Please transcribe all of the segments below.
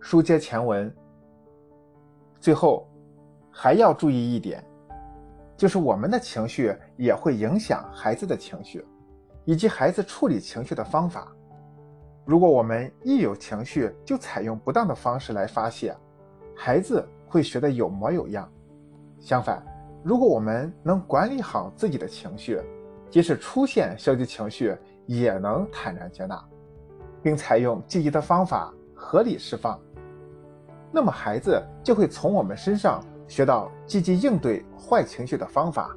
书接前文。最后还要注意一点，就是我们的情绪也会影响孩子的情绪，以及孩子处理情绪的方法。如果我们一有情绪就采用不当的方式来发泄，孩子会学得有模有样。相反，如果我们能管理好自己的情绪，即使出现消极情绪，也能坦然接纳，并采用积极的方法合理释放。那么孩子就会从我们身上学到积极应对坏情绪的方法，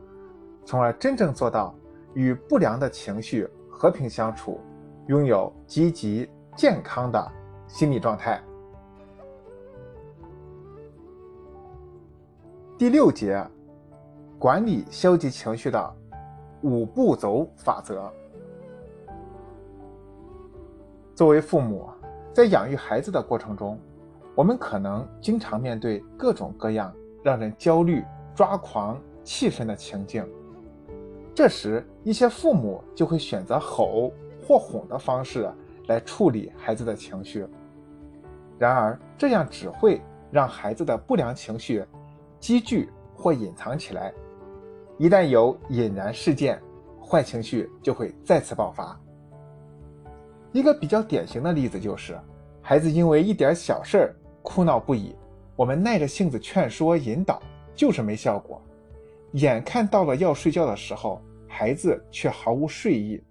从而真正做到与不良的情绪和平相处，拥有积极健康的心理状态。第六节，管理消极情绪的五步走法则。作为父母，在养育孩子的过程中，我们可能经常面对各种各样让人焦虑、抓狂、气愤的情境，这时一些父母就会选择吼或哄的方式来处理孩子的情绪。然而，这样只会让孩子的不良情绪积聚或隐藏起来，一旦有引燃事件，坏情绪就会再次爆发。一个比较典型的例子就是，孩子因为一点小事儿。哭闹不已，我们耐着性子劝说引导，就是没效果。眼看到了要睡觉的时候，孩子却毫无睡意，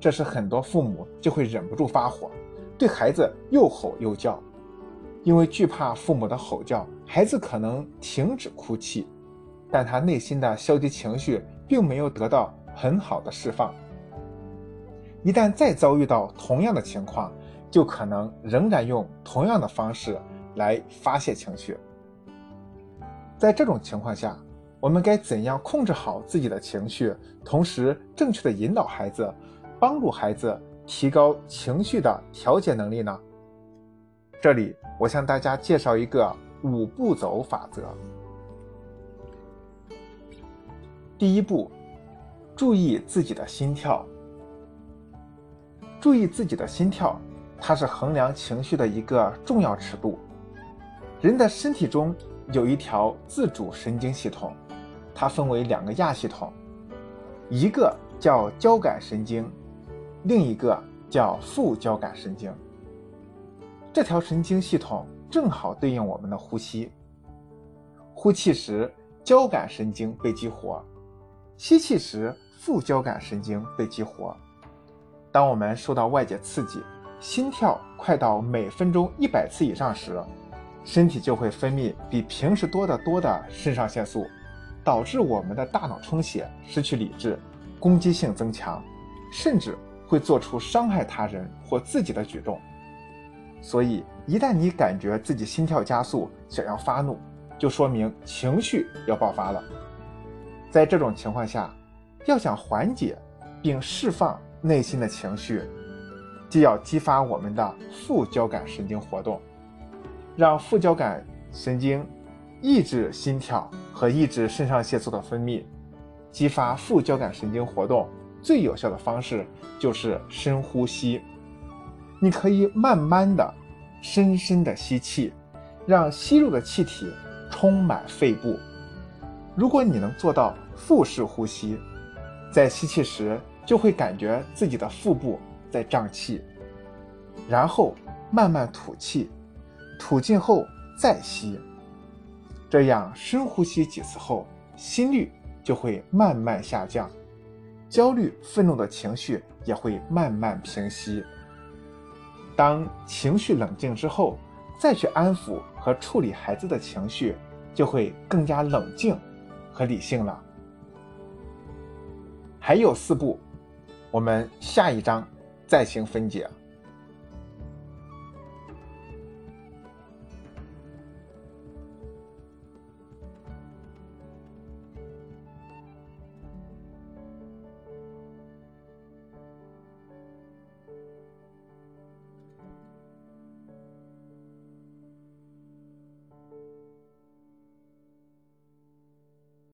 这时很多父母就会忍不住发火，对孩子又吼又叫。因为惧怕父母的吼叫，孩子可能停止哭泣，但他内心的消极情绪并没有得到很好的释放。一旦再遭遇到同样的情况，就可能仍然用同样的方式。来发泄情绪。在这种情况下，我们该怎样控制好自己的情绪，同时正确的引导孩子，帮助孩子提高情绪的调节能力呢？这里我向大家介绍一个五步走法则。第一步，注意自己的心跳。注意自己的心跳，它是衡量情绪的一个重要尺度。人的身体中有一条自主神经系统，它分为两个亚系统，一个叫交感神经，另一个叫副交感神经。这条神经系统正好对应我们的呼吸。呼气时，交感神经被激活；吸气时，副交感神经被激活。当我们受到外界刺激，心跳快到每分钟一百次以上时，身体就会分泌比平时多得多的肾上腺素，导致我们的大脑充血、失去理智、攻击性增强，甚至会做出伤害他人或自己的举动。所以，一旦你感觉自己心跳加速，想要发怒，就说明情绪要爆发了。在这种情况下，要想缓解并释放内心的情绪，既要激发我们的副交感神经活动。让副交感神经抑制心跳和抑制肾上腺素的分泌，激发副交感神经活动最有效的方式就是深呼吸。你可以慢慢的、深深的吸气，让吸入的气体充满肺部。如果你能做到腹式呼吸，在吸气时就会感觉自己的腹部在胀气，然后慢慢吐气。吐尽后再吸，这样深呼吸几次后，心率就会慢慢下降，焦虑、愤怒的情绪也会慢慢平息。当情绪冷静之后，再去安抚和处理孩子的情绪，就会更加冷静和理性了。还有四步，我们下一章再行分解。